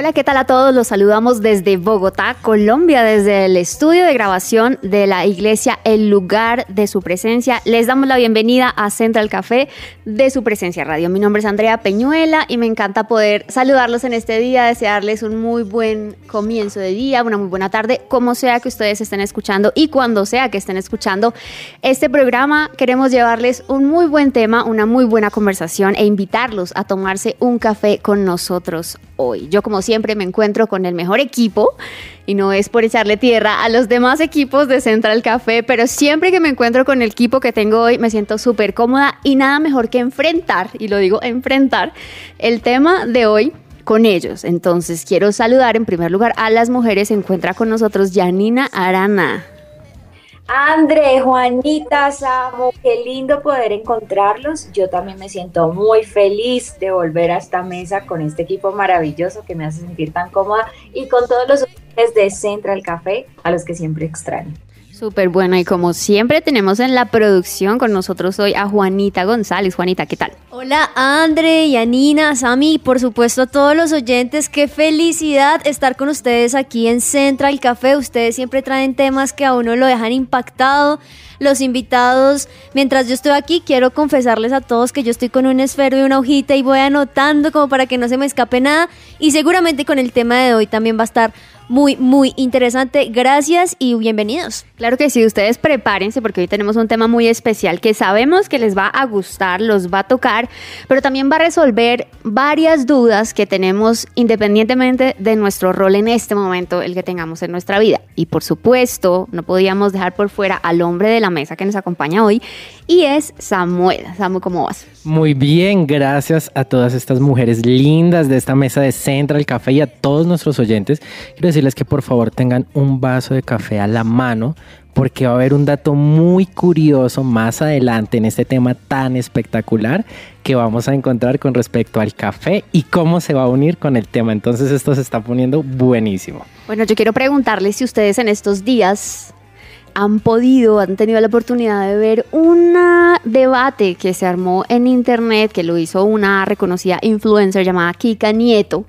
Hola, ¿qué tal a todos? Los saludamos desde Bogotá, Colombia, desde el estudio de grabación de la iglesia El lugar de su presencia. Les damos la bienvenida a Central Café de su presencia radio. Mi nombre es Andrea Peñuela y me encanta poder saludarlos en este día, desearles un muy buen comienzo de día, una muy buena tarde, como sea que ustedes estén escuchando y cuando sea que estén escuchando este programa. Queremos llevarles un muy buen tema, una muy buena conversación e invitarlos a tomarse un café con nosotros hoy. Yo como siempre me encuentro con el mejor equipo y no es por echarle tierra a los demás equipos de Central Café, pero siempre que me encuentro con el equipo que tengo hoy me siento súper cómoda y nada mejor que enfrentar, y lo digo enfrentar, el tema de hoy con ellos. Entonces quiero saludar en primer lugar a las mujeres. Se encuentra con nosotros Janina Arana. André, Juanita, Samo, qué lindo poder encontrarlos. Yo también me siento muy feliz de volver a esta mesa con este equipo maravilloso que me hace sentir tan cómoda y con todos los de Central Café a los que siempre extraño. Súper bueno y como siempre tenemos en la producción con nosotros hoy a Juanita González. Juanita, ¿qué tal? Hola Andre, Yanina, Sami y por supuesto a todos los oyentes. Qué felicidad estar con ustedes aquí en Central Café. Ustedes siempre traen temas que a uno lo dejan impactado. Los invitados, mientras yo estoy aquí, quiero confesarles a todos que yo estoy con un esfero y una hojita y voy anotando como para que no se me escape nada. Y seguramente con el tema de hoy también va a estar muy, muy interesante. Gracias y bienvenidos. Claro que sí, ustedes prepárense porque hoy tenemos un tema muy especial que sabemos que les va a gustar, los va a tocar, pero también va a resolver varias dudas que tenemos independientemente de nuestro rol en este momento, el que tengamos en nuestra vida. Y por supuesto, no podíamos dejar por fuera al hombre de la mesa que nos acompaña hoy y es Samuel. Samuel, ¿cómo vas? Muy bien, gracias a todas estas mujeres lindas de esta mesa de Central Café y a todos nuestros oyentes. Quiero decirles que por favor tengan un vaso de café a la mano porque va a haber un dato muy curioso más adelante en este tema tan espectacular que vamos a encontrar con respecto al café y cómo se va a unir con el tema. Entonces esto se está poniendo buenísimo. Bueno, yo quiero preguntarles si ustedes en estos días han podido, han tenido la oportunidad de ver un debate que se armó en internet, que lo hizo una reconocida influencer llamada Kika Nieto,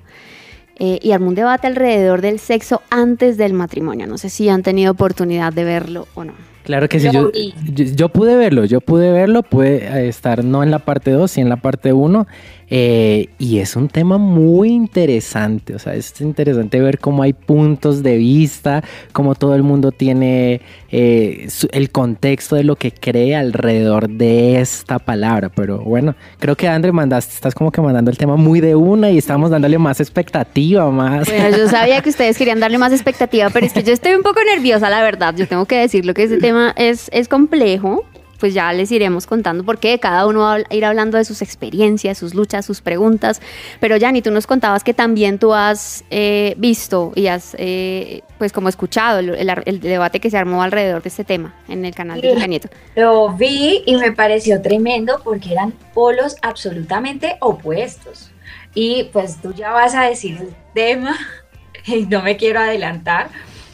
eh, y armó un debate alrededor del sexo antes del matrimonio. No sé si han tenido oportunidad de verlo o no. Claro que sí, Yo yo, pude verlo, yo pude verlo, pude estar no en la parte 2, sino en la parte 1, y es un tema muy interesante, o sea, es interesante ver cómo hay puntos de vista, cómo todo el mundo tiene eh, el contexto de lo que cree alrededor de esta palabra, pero bueno, creo que André mandaste, estás como que mandando el tema muy de una y estamos dándole más expectativa, más... Yo sabía que ustedes querían darle más expectativa, pero es que yo estoy un poco nerviosa, la verdad. Yo tengo que decirlo que ese tema es, es complejo. Pues ya les iremos contando porque cada uno va a ir hablando de sus experiencias, sus luchas, sus preguntas. Pero Yanni, tú nos contabas que también tú has eh, visto y has, eh, pues como escuchado el, el- el debate que se armó alrededor de este tema en el canal de. Kika Nieto. Lo vi y me pareció tremendo porque eran polos absolutamente opuestos. Y pues tú ya vas a decir el tema y no me quiero adelantar,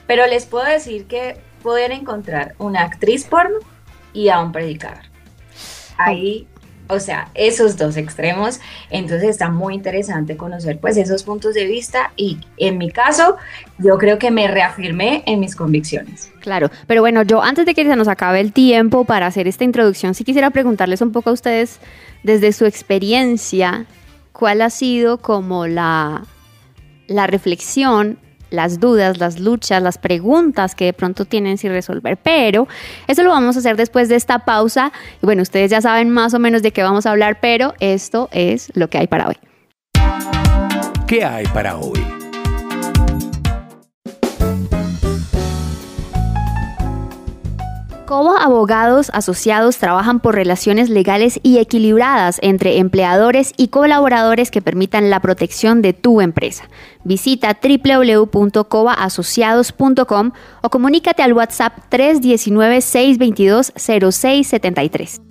pero les puedo decir que pueden encontrar una actriz porno y a un predicador. Ahí, o sea, esos dos extremos. Entonces está muy interesante conocer pues esos puntos de vista y en mi caso yo creo que me reafirmé en mis convicciones. Claro, pero bueno, yo antes de que se nos acabe el tiempo para hacer esta introducción, sí quisiera preguntarles un poco a ustedes, desde su experiencia, cuál ha sido como la, la reflexión, las dudas, las luchas, las preguntas que de pronto tienen sin resolver. Pero eso lo vamos a hacer después de esta pausa. Y bueno, ustedes ya saben más o menos de qué vamos a hablar, pero esto es lo que hay para hoy. ¿Qué hay para hoy? COBA Abogados Asociados trabajan por relaciones legales y equilibradas entre empleadores y colaboradores que permitan la protección de tu empresa. Visita www.cobaasociados.com o comunícate al WhatsApp 319-622-0673.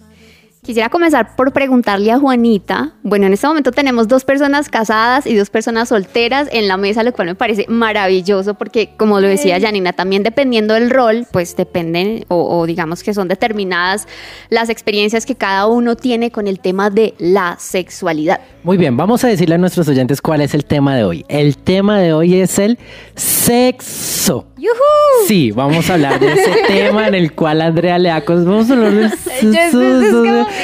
Quisiera comenzar por preguntarle a Juanita. Bueno, en este momento tenemos dos personas casadas y dos personas solteras en la mesa, lo cual me parece maravilloso porque, como lo decía Janina, también dependiendo del rol, pues dependen o, o, digamos que son determinadas las experiencias que cada uno tiene con el tema de la sexualidad. Muy bien, vamos a decirle a nuestros oyentes cuál es el tema de hoy. El tema de hoy es el sexo. ¡Yujú! Sí, vamos a hablar de ese tema en el cual Andrea le ha Vamos a hablar del sexo.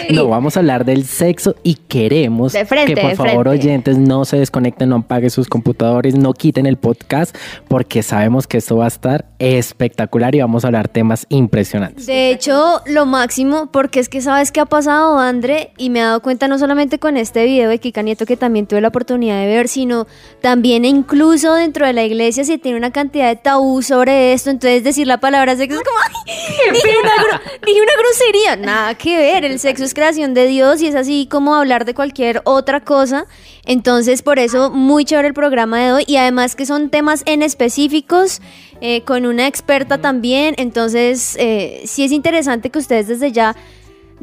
No, vamos a hablar del sexo y queremos frente, que por favor oyentes no se desconecten, no apaguen sus computadores, no quiten el podcast porque sabemos que esto va a estar espectacular y vamos a hablar temas impresionantes. De hecho, lo máximo, porque es que sabes qué ha pasado, André, y me he dado cuenta no solamente con este video de Kika Nieto que también tuve la oportunidad de ver, sino también incluso dentro de la iglesia se tiene una cantidad de tabú sobre esto, entonces decir la palabra sexo es como, "Ay, dije una, dije una grosería, nada que ver, el sexo es creación de Dios y es así como hablar de cualquier otra cosa, entonces por eso muy chévere el programa de hoy y además que son temas en específicos eh, con una experta también, entonces eh, sí es interesante que ustedes desde ya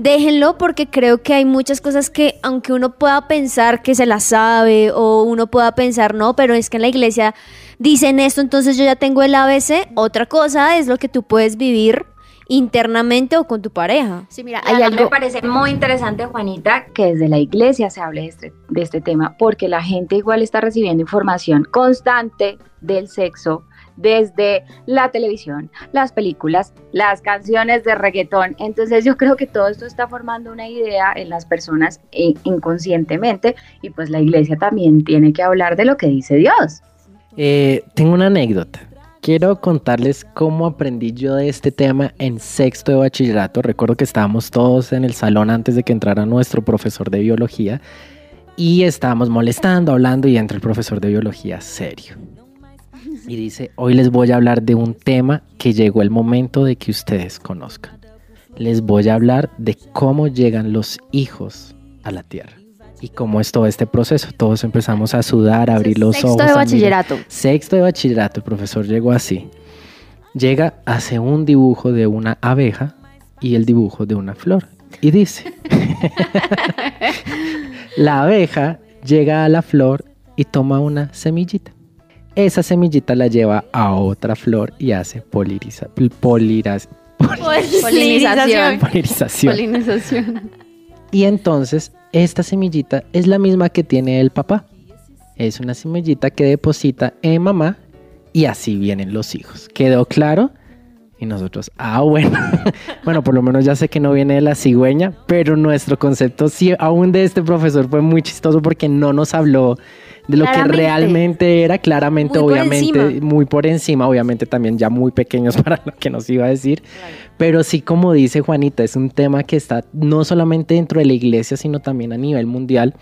déjenlo porque creo que hay muchas cosas que aunque uno pueda pensar que se las sabe o uno pueda pensar no, pero es que en la iglesia dicen esto, entonces yo ya tengo el ABC, otra cosa es lo que tú puedes vivir internamente o con tu pareja. Sí, mira, Hay algo me parece muy interesante, Juanita, que desde la iglesia se hable de este, de este tema, porque la gente igual está recibiendo información constante del sexo desde la televisión, las películas, las canciones de reggaetón. Entonces yo creo que todo esto está formando una idea en las personas eh, inconscientemente y pues la iglesia también tiene que hablar de lo que dice Dios. Eh, tengo una anécdota. Quiero contarles cómo aprendí yo de este tema en sexto de bachillerato. Recuerdo que estábamos todos en el salón antes de que entrara nuestro profesor de biología y estábamos molestando, hablando y entra el profesor de biología serio. Y dice, hoy les voy a hablar de un tema que llegó el momento de que ustedes conozcan. Les voy a hablar de cómo llegan los hijos a la tierra y cómo es todo este proceso. Todos empezamos a sudar, a abrir los Sexto ojos. de a mirar. bachillerato. Sexto de bachillerato, el profesor llegó así. Llega, hace un dibujo de una abeja y el dibujo de una flor. Y dice, la abeja llega a la flor y toma una semillita. Esa semillita la lleva a otra flor y hace poliriza, poliras- Polinización. polinización. Polinización. Y entonces esta semillita es la misma que tiene el papá. Es una semillita que deposita en mamá y así vienen los hijos. ¿Quedó claro? Y nosotros, ah, bueno. bueno, por lo menos ya sé que no viene de la cigüeña, pero nuestro concepto sí, aún de este profesor fue muy chistoso porque no nos habló de lo que realmente era, claramente, Muy obviamente, encima. muy por encima, obviamente también ya muy pequeños para lo que nos iba a decir. Pero sí, como dice Juanita, es un tema que está no solamente dentro de la iglesia, sino también a nivel mundial.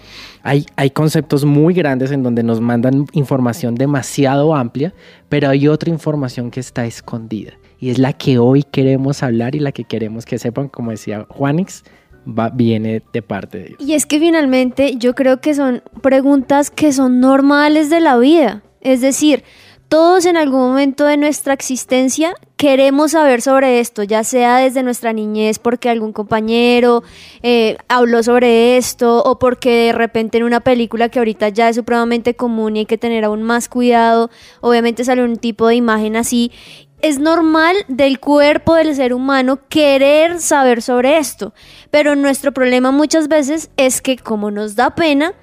Hay, hay conceptos muy grandes en donde nos mandan información demasiado amplia, pero hay otra información que está escondida. Y es la que hoy queremos hablar y la que queremos que sepan, como decía Juanix, va, viene de parte de Dios. Y es que finalmente yo creo que son preguntas que son normales de la vida. Es decir, todos en algún momento de nuestra existencia queremos saber sobre esto, ya sea desde nuestra niñez porque algún compañero eh, habló sobre esto o porque de repente en una película que ahorita ya es supremamente común y hay que tener aún más cuidado, obviamente sale un tipo de imagen así. Es normal del cuerpo del ser humano querer saber sobre esto, pero nuestro problema muchas veces es que como nos da pena,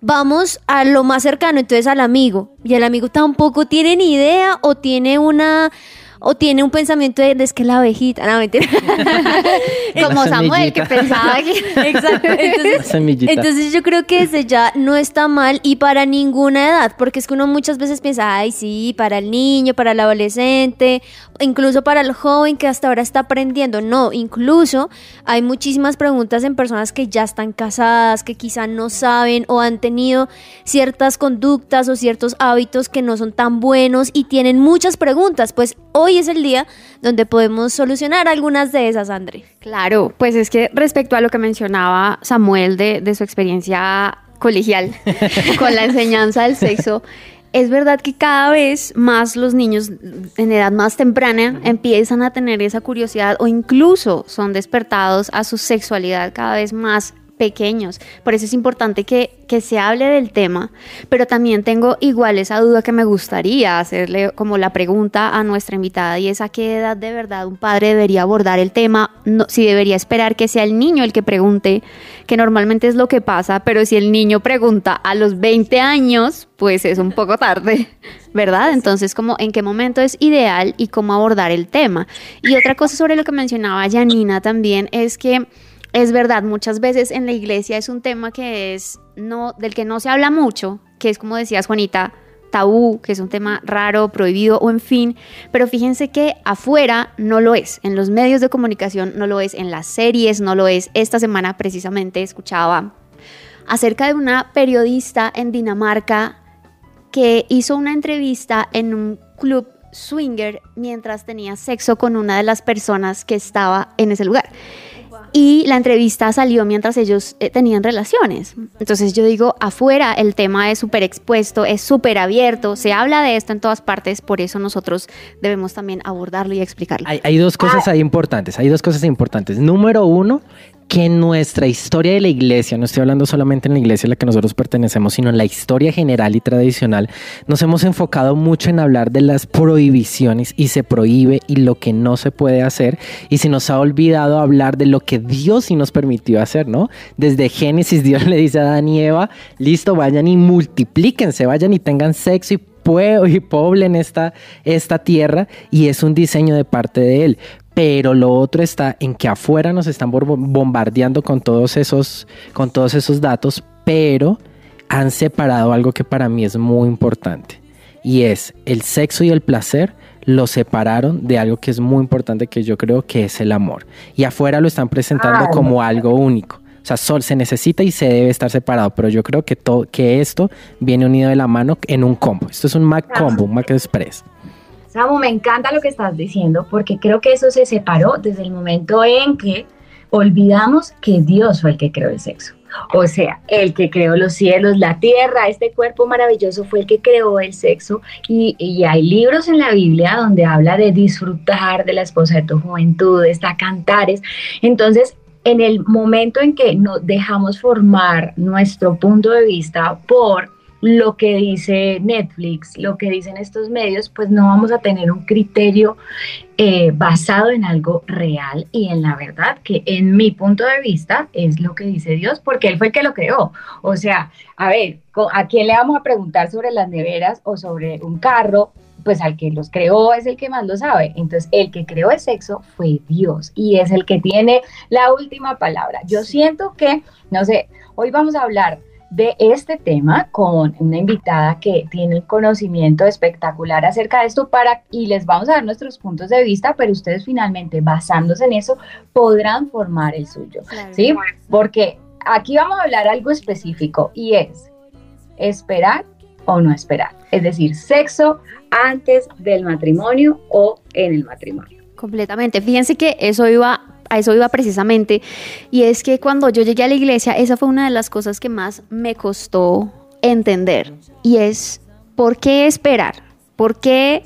vamos a lo más cercano, entonces al amigo, y el amigo tampoco tiene ni idea o tiene una o tiene un pensamiento de, de es que la abejita, no mentira. Como Samuel, que pensaba que... Exacto. Entonces, entonces yo creo que desde ya no está mal y para ninguna edad, porque es que uno muchas veces piensa, ay, sí, para el niño, para el adolescente, incluso para el joven que hasta ahora está aprendiendo. No, incluso hay muchísimas preguntas en personas que ya están casadas, que quizá no saben o han tenido ciertas conductas o ciertos hábitos que no son tan buenos y tienen muchas preguntas. Pues hoy hoy es el día donde podemos solucionar algunas de esas, André. Claro, pues es que respecto a lo que mencionaba Samuel de, de su experiencia colegial con la enseñanza del sexo, es verdad que cada vez más los niños en edad más temprana empiezan a tener esa curiosidad o incluso son despertados a su sexualidad cada vez más pequeños. Por eso es importante que, que, se hable del tema, pero también tengo igual esa duda que me gustaría hacerle como la pregunta a nuestra invitada y es a qué edad de verdad un padre debería abordar el tema, no, si debería esperar que sea el niño el que pregunte, que normalmente es lo que pasa, pero si el niño pregunta a los 20 años, pues es un poco tarde, ¿verdad? Entonces, como en qué momento es ideal y cómo abordar el tema. Y otra cosa sobre lo que mencionaba Janina también es que es verdad, muchas veces en la iglesia es un tema que es no del que no se habla mucho, que es como decías Juanita, tabú, que es un tema raro, prohibido o en fin, pero fíjense que afuera no lo es, en los medios de comunicación no lo es, en las series no lo es. Esta semana precisamente escuchaba acerca de una periodista en Dinamarca que hizo una entrevista en un club swinger mientras tenía sexo con una de las personas que estaba en ese lugar y la entrevista salió mientras ellos eh, tenían relaciones. Entonces yo digo, afuera el tema es súper expuesto, es súper abierto, se habla de esto en todas partes, por eso nosotros debemos también abordarlo y explicarlo. Hay, hay dos cosas ahí importantes, hay dos cosas importantes. Número uno, que nuestra historia de la iglesia, no estoy hablando solamente en la iglesia a la que nosotros pertenecemos, sino en la historia general y tradicional, nos hemos enfocado mucho en hablar de las prohibiciones y se prohíbe y lo que no se puede hacer y se nos ha olvidado hablar de lo que Dios sí nos permitió hacer, ¿no? Desde Génesis Dios le dice a Adán y Eva, listo, vayan y multiplíquense, vayan y tengan sexo y y poblen esta, esta tierra y es un diseño de parte de él pero lo otro está en que afuera nos están bombardeando con todos esos, con todos esos datos, pero han separado algo que para mí es muy importante y es el sexo y el placer lo separaron de algo que es muy importante que yo creo que es el amor y afuera lo están presentando Ah, como algo único. O sea, sol se necesita y se debe estar separado, pero yo creo que, todo, que esto viene unido de la mano en un combo. Esto es un Mac combo, un Mac Express. Samu, me encanta lo que estás diciendo porque creo que eso se separó desde el momento en que olvidamos que Dios fue el que creó el sexo. O sea, el que creó los cielos, la tierra, este cuerpo maravilloso fue el que creó el sexo. Y, y hay libros en la Biblia donde habla de disfrutar de la esposa de tu juventud, está Cantares. Entonces, en el momento en que nos dejamos formar nuestro punto de vista por lo que dice Netflix, lo que dicen estos medios, pues no vamos a tener un criterio eh, basado en algo real y en la verdad, que en mi punto de vista es lo que dice Dios, porque Él fue el que lo creó. O sea, a ver, ¿a quién le vamos a preguntar sobre las neveras o sobre un carro? Pues al que los creó es el que más lo sabe. Entonces, el que creó el sexo fue Dios y es el que tiene la última palabra. Yo siento que, no sé, hoy vamos a hablar de este tema con una invitada que tiene el conocimiento espectacular acerca de esto para y les vamos a dar nuestros puntos de vista, pero ustedes finalmente basándose en eso podrán formar el suyo, Claro. ¿sí? Porque aquí vamos a hablar algo específico y es esperar o no esperar, es decir, sexo antes del matrimonio o en el matrimonio. Completamente. Fíjense que eso iba, a eso iba precisamente. Y es que cuando yo llegué a la iglesia, esa fue una de las cosas que más me costó entender. Y es, ¿por qué esperar? ¿Por qué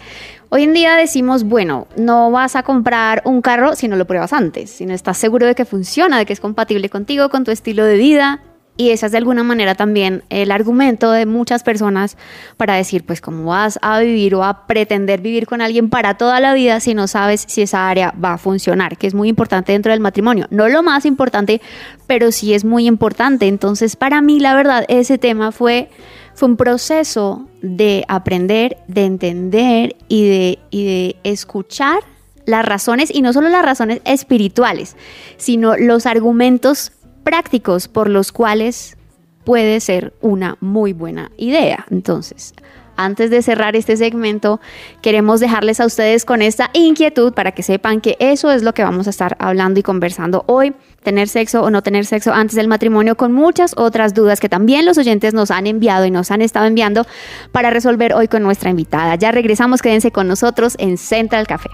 hoy en día decimos, bueno, no vas a comprar un carro si no lo pruebas antes, si no estás seguro de que funciona, de que es compatible contigo, con tu estilo de vida? Y esa es de alguna manera también el argumento de muchas personas para decir, pues, ¿cómo vas a vivir o a pretender vivir con alguien para toda la vida si no sabes si esa área va a funcionar? Que es muy importante dentro del matrimonio. No lo más importante, pero sí es muy importante. Entonces, para mí, la verdad, ese tema fue, fue un proceso de aprender, de entender y de, y de escuchar las razones, y no solo las razones espirituales, sino los argumentos prácticos por los cuales puede ser una muy buena idea. Entonces, antes de cerrar este segmento, queremos dejarles a ustedes con esta inquietud para que sepan que eso es lo que vamos a estar hablando y conversando hoy. Tener sexo o no tener sexo antes del matrimonio, con muchas otras dudas que también los oyentes nos han enviado y nos han estado enviando para resolver hoy con nuestra invitada. Ya regresamos, quédense con nosotros en Central Café.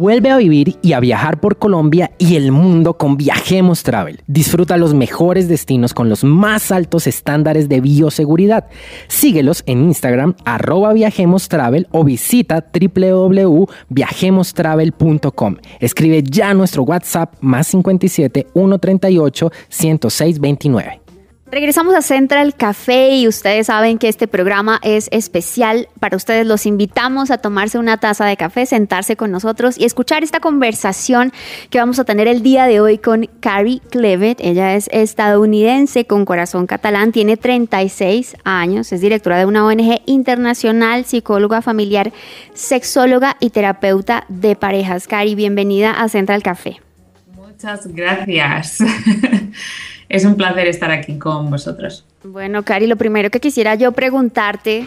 Vuelve a vivir y a viajar por Colombia y el mundo con Viajemos Travel. Disfruta los mejores destinos con los más altos estándares de bioseguridad. Síguelos en Instagram arroba Viajemos Travel o visita www.viajemostravel.com. Escribe ya nuestro WhatsApp más 57 138 106 29. Regresamos a Central Café y ustedes saben que este programa es especial para ustedes. Los invitamos a tomarse una taza de café, sentarse con nosotros y escuchar esta conversación que vamos a tener el día de hoy con Carrie Clevet. Ella es estadounidense con corazón catalán, tiene 36 años, es directora de una ONG internacional, psicóloga familiar, sexóloga y terapeuta de parejas. Carrie, bienvenida a Central Café. Muchas gracias. es un placer estar aquí con vosotros. Bueno, Cari, lo primero que quisiera yo preguntarte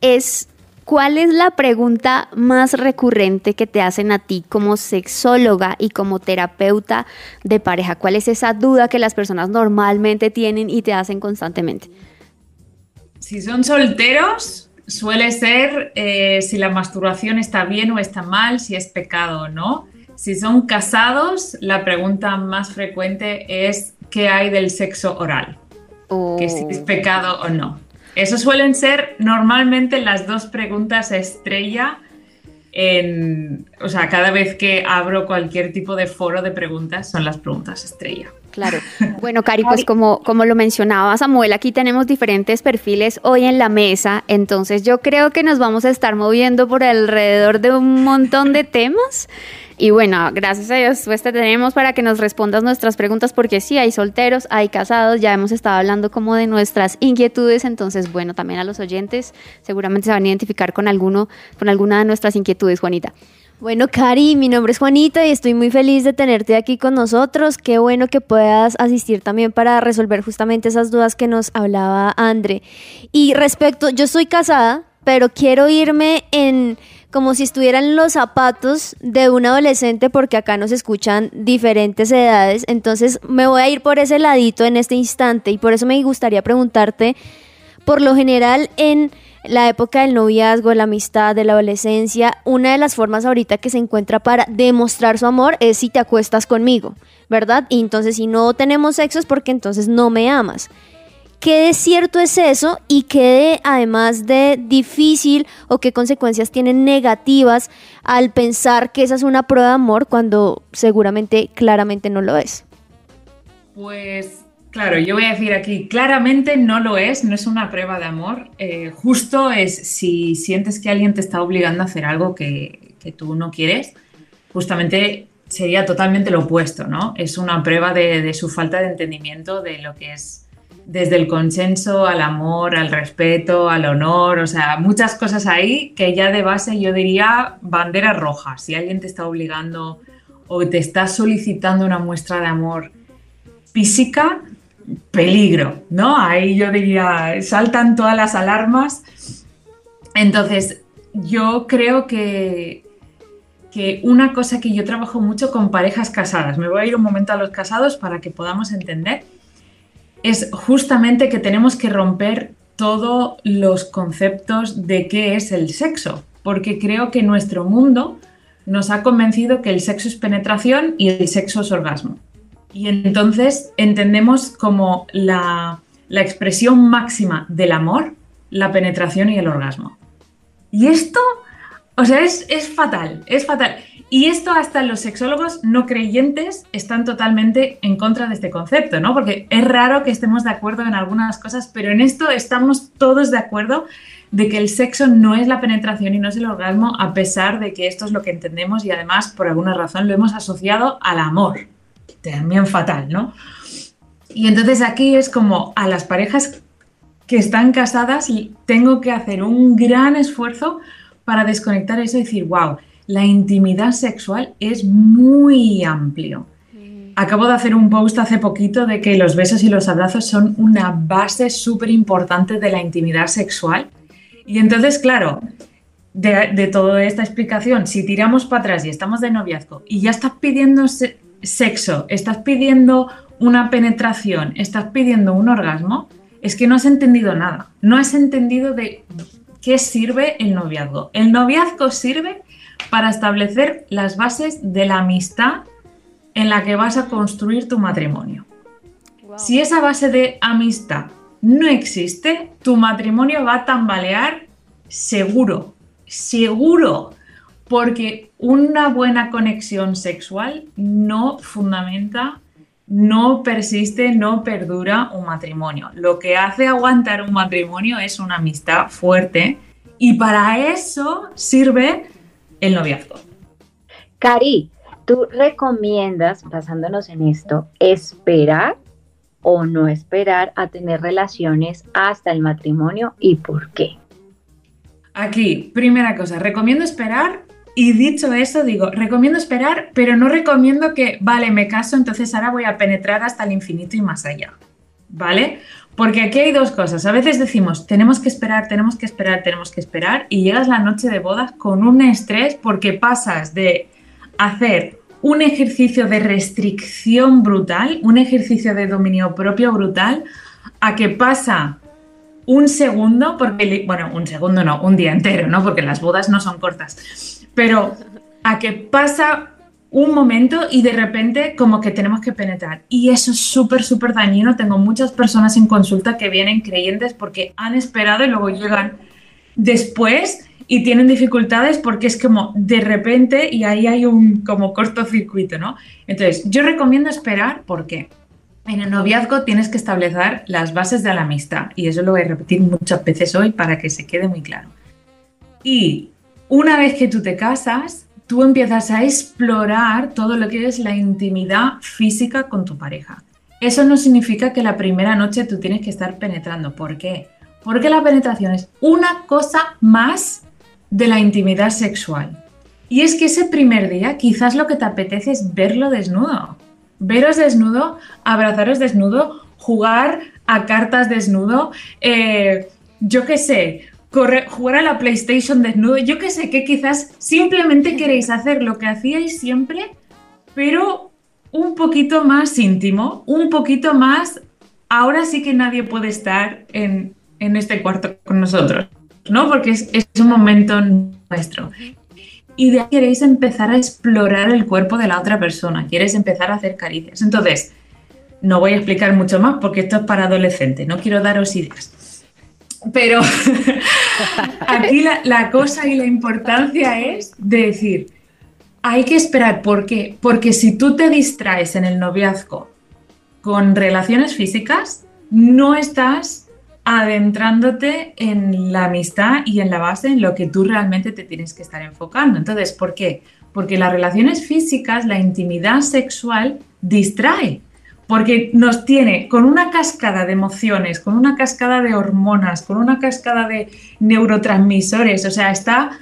es, ¿cuál es la pregunta más recurrente que te hacen a ti como sexóloga y como terapeuta de pareja? ¿Cuál es esa duda que las personas normalmente tienen y te hacen constantemente? Si son solteros, suele ser eh, si la masturbación está bien o está mal, si es pecado o no. Si son casados, la pregunta más frecuente es qué hay del sexo oral, que si es oh. pecado o no. Eso suelen ser normalmente las dos preguntas estrella en, o sea, cada vez que abro cualquier tipo de foro de preguntas son las preguntas estrella. Claro. Bueno, Cari, pues como, como lo mencionaba Samuel, aquí tenemos diferentes perfiles hoy en la mesa, entonces yo creo que nos vamos a estar moviendo por alrededor de un montón de temas. Y bueno, gracias a Dios, pues te tenemos para que nos respondas nuestras preguntas, porque sí, hay solteros, hay casados, ya hemos estado hablando como de nuestras inquietudes, entonces bueno, también a los oyentes seguramente se van a identificar con alguno, con alguna de nuestras inquietudes, Juanita. Bueno, Cari, mi nombre es Juanita y estoy muy feliz de tenerte aquí con nosotros. Qué bueno que puedas asistir también para resolver justamente esas dudas que nos hablaba Andre. Y respecto, yo estoy casada, pero quiero irme en como si estuvieran los zapatos de un adolescente porque acá nos escuchan diferentes edades. Entonces me voy a ir por ese ladito en este instante y por eso me gustaría preguntarte, por lo general en la época del noviazgo, la amistad, de la adolescencia, una de las formas ahorita que se encuentra para demostrar su amor es si te acuestas conmigo, ¿verdad? Y entonces si no tenemos sexo es porque entonces no me amas. ¿Qué de cierto es eso y qué de, además de difícil o qué consecuencias tienen negativas al pensar que esa es una prueba de amor cuando seguramente claramente no lo es? Pues claro, yo voy a decir aquí, claramente no lo es, no es una prueba de amor. Eh, justo es si sientes que alguien te está obligando a hacer algo que, tú no quieres, justamente sería totalmente lo opuesto, ¿no? Es una prueba de su falta de entendimiento de lo que es desde el consenso al amor, al respeto, al honor, o sea, muchas cosas ahí que ya de base yo diría bandera roja. Si alguien te está obligando o te está solicitando una muestra de amor física, peligro, ¿no? Ahí yo diría, saltan todas las alarmas. Entonces, yo creo que, que una cosa que yo trabajo mucho con parejas casadas, me voy a ir un momento a los casados para que podamos entender, es justamente que tenemos que romper todos los conceptos de qué es el sexo, porque creo que nuestro mundo nos ha convencido que el sexo es penetración y el sexo es orgasmo. Y entonces entendemos como la, expresión máxima del amor, la penetración y el orgasmo. Y esto, o sea, es, es fatal, es fatal. Y esto hasta los sexólogos no creyentes están totalmente en contra de este concepto, ¿no? Porque es raro que estemos de acuerdo en algunas cosas, pero en esto estamos todos de acuerdo de que el sexo no es la penetración y no es el orgasmo, a pesar de que esto es lo que entendemos y además por alguna razón lo hemos asociado al amor. También fatal, ¿no? Y entonces aquí es como a las parejas que están casadas tengo que hacer un gran esfuerzo para desconectar eso y decir, wow, la intimidad sexual es muy amplio. Acabo de hacer un post hace poquito de que los besos y los abrazos son una base súper importante de la intimidad sexual. Y entonces, claro, de, toda esta explicación, si tiramos para atrás y estamos de noviazgo y ya estás pidiendo sexo, estás pidiendo una penetración, estás pidiendo un orgasmo, es que no has entendido nada. No has entendido de qué sirve el noviazgo. El noviazgo sirve para establecer las bases de la amistad en la que vas a construir tu matrimonio. Si esa base de amistad no existe, tu matrimonio va a tambalear seguro, seguro, porque una buena conexión sexual no fundamenta, no persiste, no perdura un matrimonio. Lo que hace aguantar un matrimonio es una amistad fuerte y para eso sirve el noviazgo. Cari, ¿tú recomiendas, basándonos en esto, esperar o no esperar a tener relaciones hasta el matrimonio y por qué? Aquí, primera cosa, recomiendo esperar y dicho eso, digo, recomiendo esperar, pero no recomiendo que, vale, me caso, entonces ahora voy a penetrar hasta el infinito y más allá. ¿Vale? Porque aquí hay dos cosas. A veces decimos, tenemos que esperar, tenemos que esperar, tenemos que esperar, y llegas la noche de bodas con un estrés porque pasas de hacer un ejercicio de restricción brutal, un ejercicio de dominio propio brutal, a que pasa un segundo, porque, bueno, un segundo no, un día entero, ¿no? Porque las bodas no son cortas, pero a que pasa un momento y de repente como que tenemos que penetrar. Y eso es súper, súper dañino. Tengo muchas personas en consulta que vienen creyentes porque han esperado y luego llegan después y tienen dificultades porque es como de repente y ahí hay un como cortocircuito, ¿no? Entonces, yo recomiendo esperar porque en el noviazgo tienes que establecer las bases de la amistad y eso lo voy a repetir muchas veces hoy para que se quede muy claro. Y una vez que tú te casas, tú empiezas a explorar todo lo que es la intimidad física con tu pareja. Eso no significa que la primera noche tú tienes que estar penetrando. ¿Por qué? Porque la penetración es una cosa más de la intimidad sexual. Y es que ese primer día quizás lo que te apetece es verlo desnudo. Veros desnudo, abrazaros desnudo, jugar a cartas desnudo, eh, yo qué sé, jugar a la PlayStation desnudo. Yo que sé que quizás simplemente queréis hacer lo que hacíais siempre, pero un poquito más íntimo, un poquito más. Ahora sí que nadie puede estar en, este cuarto con nosotros, ¿no? Porque es, es un momento nuestro. Y de ahí queréis empezar a explorar el cuerpo de la otra persona, quieres empezar a hacer caricias. Entonces, no voy a explicar mucho más porque esto es para adolescentes, no quiero daros ideas. Pero aquí la, cosa y la importancia es de decir, hay que esperar. ¿Por qué? Porque si tú te distraes en el noviazgo con relaciones físicas, no estás adentrándote en la amistad y en la base en lo que tú realmente te tienes que estar enfocando. Entonces, ¿por qué? Porque las relaciones físicas, la intimidad sexual, distrae porque nos tiene con una cascada de emociones, con una cascada de hormonas, con una cascada de neurotransmisores, o sea, está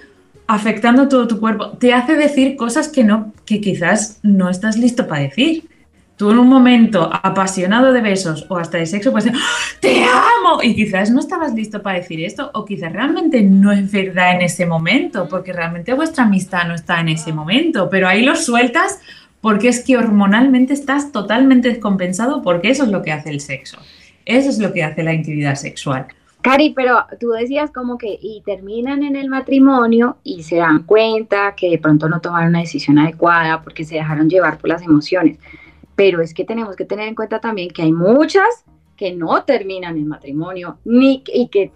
afectando todo tu cuerpo, te hace decir cosas que no que quizás no estás listo para decir. Tú en un momento apasionado de besos o hasta de sexo puedes decir, ¡Ah, te amo, y quizás no estabas listo para decir esto, o quizás realmente no es verdad en ese momento, porque realmente vuestra amistad no está en ese momento, pero ahí lo sueltas porque es que hormonalmente estás totalmente descompensado porque eso es lo que hace el sexo. Eso es lo que hace la intimidad sexual. Cari, pero tú decías como que y terminan en el matrimonio y se dan cuenta que de pronto no tomaron una decisión adecuada porque se dejaron llevar por las emociones. Pero es que tenemos que tener en cuenta también que hay muchas que no terminan en matrimonio ni y que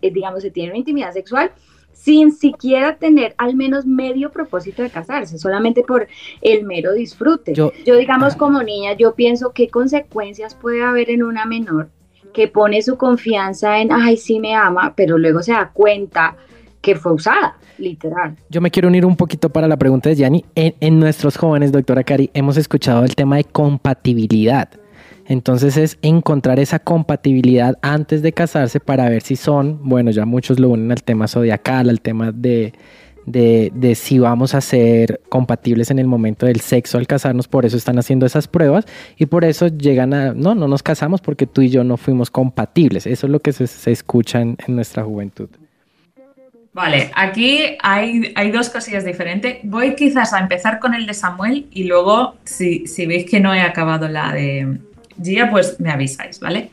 digamos se tienen intimidad sexual sin siquiera tener al menos medio propósito de casarse, solamente por el mero disfrute. Yo, digamos, ah. como niña, yo pienso qué consecuencias puede haber en una menor que pone su confianza en, ay, sí me ama, pero luego se da cuenta que fue usada, literal. Yo me quiero unir un poquito para la pregunta de Yanni. En, en nuestros jóvenes, doctora Cari, hemos escuchado el tema de compatibilidad. Entonces es encontrar esa compatibilidad antes de casarse para ver si son, bueno, ya muchos lo unen al tema zodiacal, al tema de, de, si vamos a ser compatibles en el momento del sexo al casarnos, por eso están haciendo esas pruebas y por eso llegan a, no, no nos casamos porque tú y yo no fuimos compatibles. Eso es lo que se, se escucha en, en, nuestra juventud. Vale, aquí hay, hay, dos cosillas diferentes. Voy quizás a empezar con el de Samuel y luego, si, si veis que no he acabado la de Gia, pues me avisáis, ¿vale?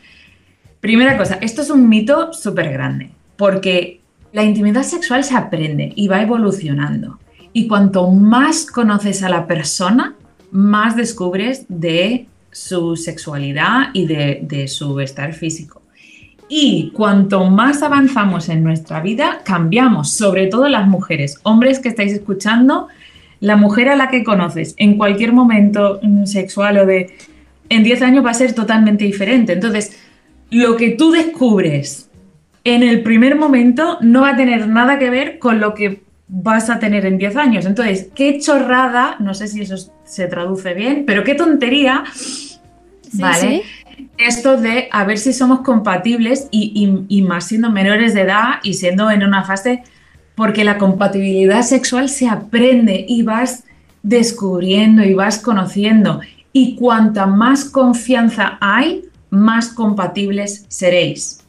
Primera cosa, esto es un mito súper grande, porque la intimidad sexual se aprende y va evolucionando. Y cuanto más conoces a la persona, más descubres de su sexualidad y de, su estar físico. Y cuanto más avanzamos en nuestra vida, cambiamos, sobre todo las mujeres. Hombres que estáis escuchando, la mujer a la que conoces en cualquier momento mm, sexual o de... En 10 años va a ser totalmente diferente. Entonces, lo que tú descubres en el primer momento no va a tener nada que ver con lo que vas a tener en 10 años. Entonces, qué chorrada, no sé si eso se traduce bien, pero qué tontería, sí, ¿vale? Sí. Esto de a ver si somos compatibles y, y, y, más siendo menores de edad y siendo en una fase, porque la compatibilidad sexual se aprende y vas descubriendo y vas conociendo. Y cuanta más confianza hay, más compatibles seréis.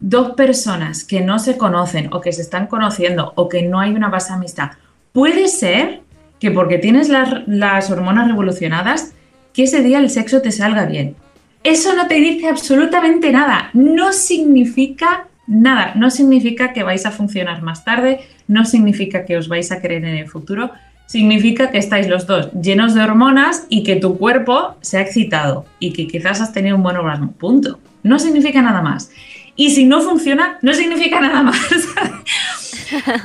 Dos personas que no se conocen o que se están conociendo o que no hay una base amistad, puede ser que porque tienes las, las, hormonas revolucionadas, que ese día el sexo te salga bien. Eso no te dice absolutamente nada, no significa nada, no significa que vais a funcionar más tarde, no significa que os vais a querer en el futuro, significa que estáis los dos llenos de hormonas y que tu cuerpo se ha excitado y que quizás has tenido un buen orgasmo, punto. No significa nada más. Y si no funciona, no significa nada más.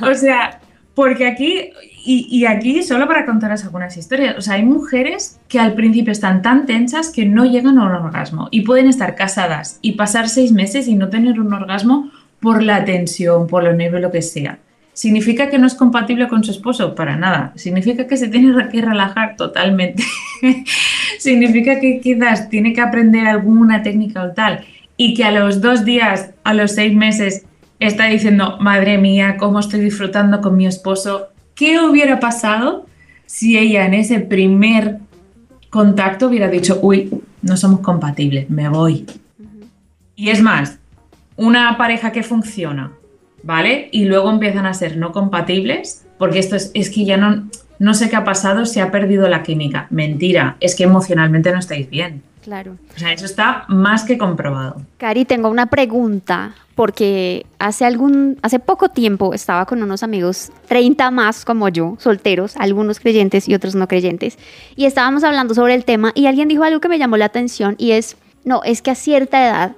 o sea, porque aquí, y, aquí solo para contaros algunas historias, o sea, hay mujeres que al principio están tan tensas que no llegan a un orgasmo y pueden estar casadas y pasar seis meses y no tener un orgasmo por la tensión, por los nervios, lo que sea. ¿Significa que no es compatible con su esposo? Para nada. Significa que se tiene que relajar totalmente. Significa que quizás tiene que aprender alguna técnica o tal y que a los dos días, a los seis meses, está diciendo, madre mía, cómo estoy disfrutando con mi esposo, ¿qué hubiera pasado si ella en ese primer contacto hubiera dicho, uy, no somos compatibles, me voy? Uh -huh. Y es más, una pareja que funciona, ¿vale? Y luego empiezan a ser no compatibles, porque esto es, es que ya no, no sé qué ha pasado, se ha perdido la química. Mentira, es que emocionalmente no estáis bien. Claro. O sea, eso está más que comprobado. Cari, tengo una pregunta, porque hace algún, hace poco tiempo estaba con unos amigos, 30 más como yo, solteros, algunos creyentes y otros no creyentes, y estábamos hablando sobre el tema y alguien dijo algo que me llamó la atención y es, no, es que a cierta edad,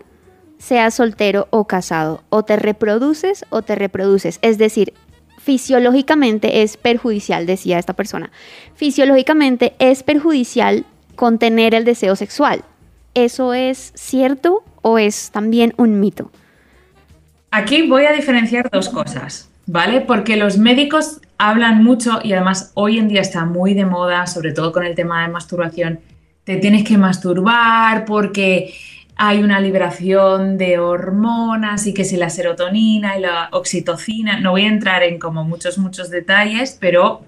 seas soltero o casado, o te reproduces o te reproduces. Es decir, fisiológicamente es perjudicial, decía esta persona. Fisiológicamente es perjudicial contener el deseo sexual. ¿Eso es cierto o es también un mito? Aquí voy a diferenciar dos cosas, ¿vale? Porque los médicos hablan mucho y además hoy en día está muy de moda, sobre todo con el tema de masturbación. Te tienes que masturbar porque hay una liberación de hormonas y que si la serotonina y la oxitocina, no voy a entrar en como muchos, muchos detalles, pero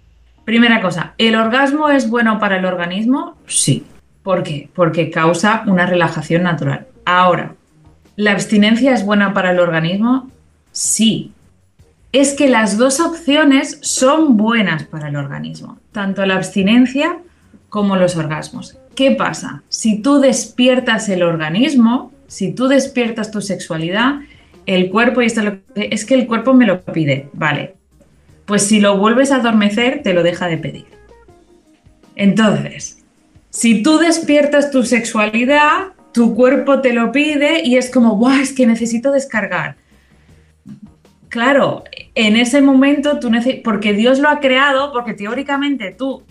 Primera cosa, ¿el orgasmo es bueno para el organismo? Sí. ¿Por qué? Porque causa una relajación natural. Ahora, ¿la abstinencia es buena para el organismo? Sí. Es que las dos opciones son buenas para el organismo, tanto la abstinencia como los orgasmos. ¿Qué pasa? Si tú despiertas el organismo, si tú despiertas tu sexualidad, el cuerpo, y esto es, lo que, es que el cuerpo me lo pide, vale, pues si lo vuelves a adormecer, te lo deja de pedir. Entonces, si tú despiertas tu sexualidad, tu cuerpo te lo pide y es como, ¡guau! Es que necesito descargar. Claro, en ese momento tú necesitas, porque Dios lo ha creado, porque teóricamente tú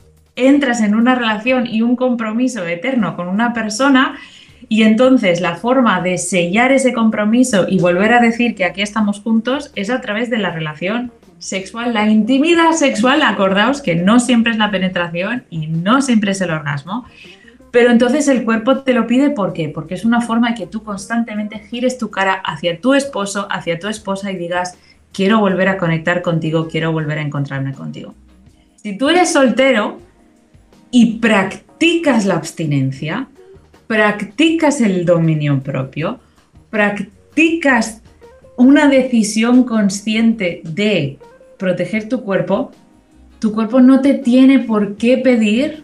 entras en una relación y un compromiso eterno con una persona y entonces la forma de sellar ese compromiso y volver a decir que aquí estamos juntos es a través de la relación sexual, la intimidad sexual, acordaos que no siempre es la penetración y no siempre es el orgasmo, Pero entonces el cuerpo te lo pide ¿por qué? Porque es una forma de que tú constantemente gires tu cara hacia tu esposo, hacia tu esposa y digas, quiero volver a conectar contigo, quiero volver a encontrarme contigo. Si tú eres soltero y practicas la abstinencia, practicas el dominio propio, practicas una decisión consciente de proteger tu cuerpo, tu cuerpo no te tiene por qué pedir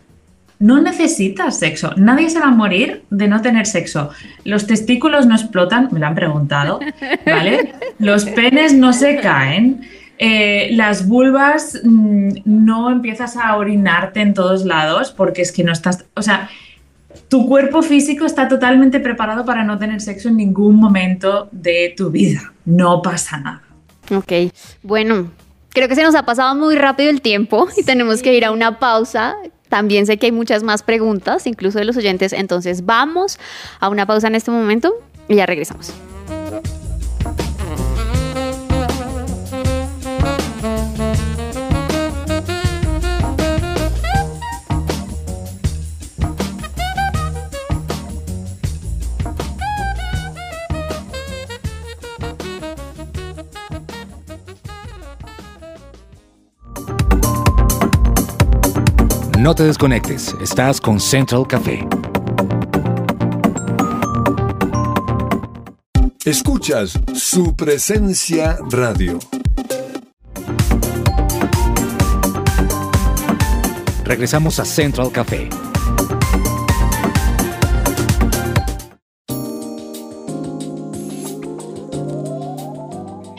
no necesitas sexo. Nadie se va a morir de no tener sexo. Los testículos no explotan, me lo han preguntado, ¿vale? Los penes no se caen. Eh, las vulvas mm, no empiezas a orinarte en todos lados porque es que no estás. O sea, tu cuerpo físico está totalmente preparado para no tener sexo en ningún momento de tu vida. No pasa nada. Ok, bueno, creo que se nos ha pasado muy rápido el tiempo y tenemos que ir a una pausa. También sé que hay muchas más preguntas, incluso de los oyentes. Entonces vamos a una pausa en este momento y ya regresamos. No te desconectes, estás con Central Café. Escuchas su presencia radio. Regresamos a Central Café.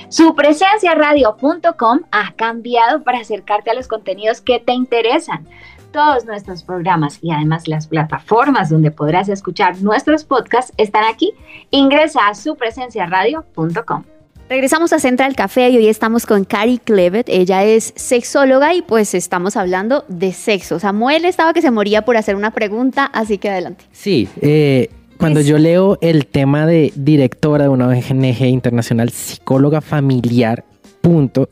Supresenciaradio.com ha cambiado para acercarte a los contenidos que te interesan todos nuestros programas y además las plataformas donde podrás escuchar nuestros podcasts están aquí. Ingresa a supresenciaradio.com. Regresamos a Central Café y hoy estamos con Cari Clevet. Ella es sexóloga y pues estamos hablando de sexo. Samuel estaba que se moría por hacer una pregunta, así que adelante. Sí, eh, cuando yo leo el tema de directora de una ONG internacional, psicóloga familiar,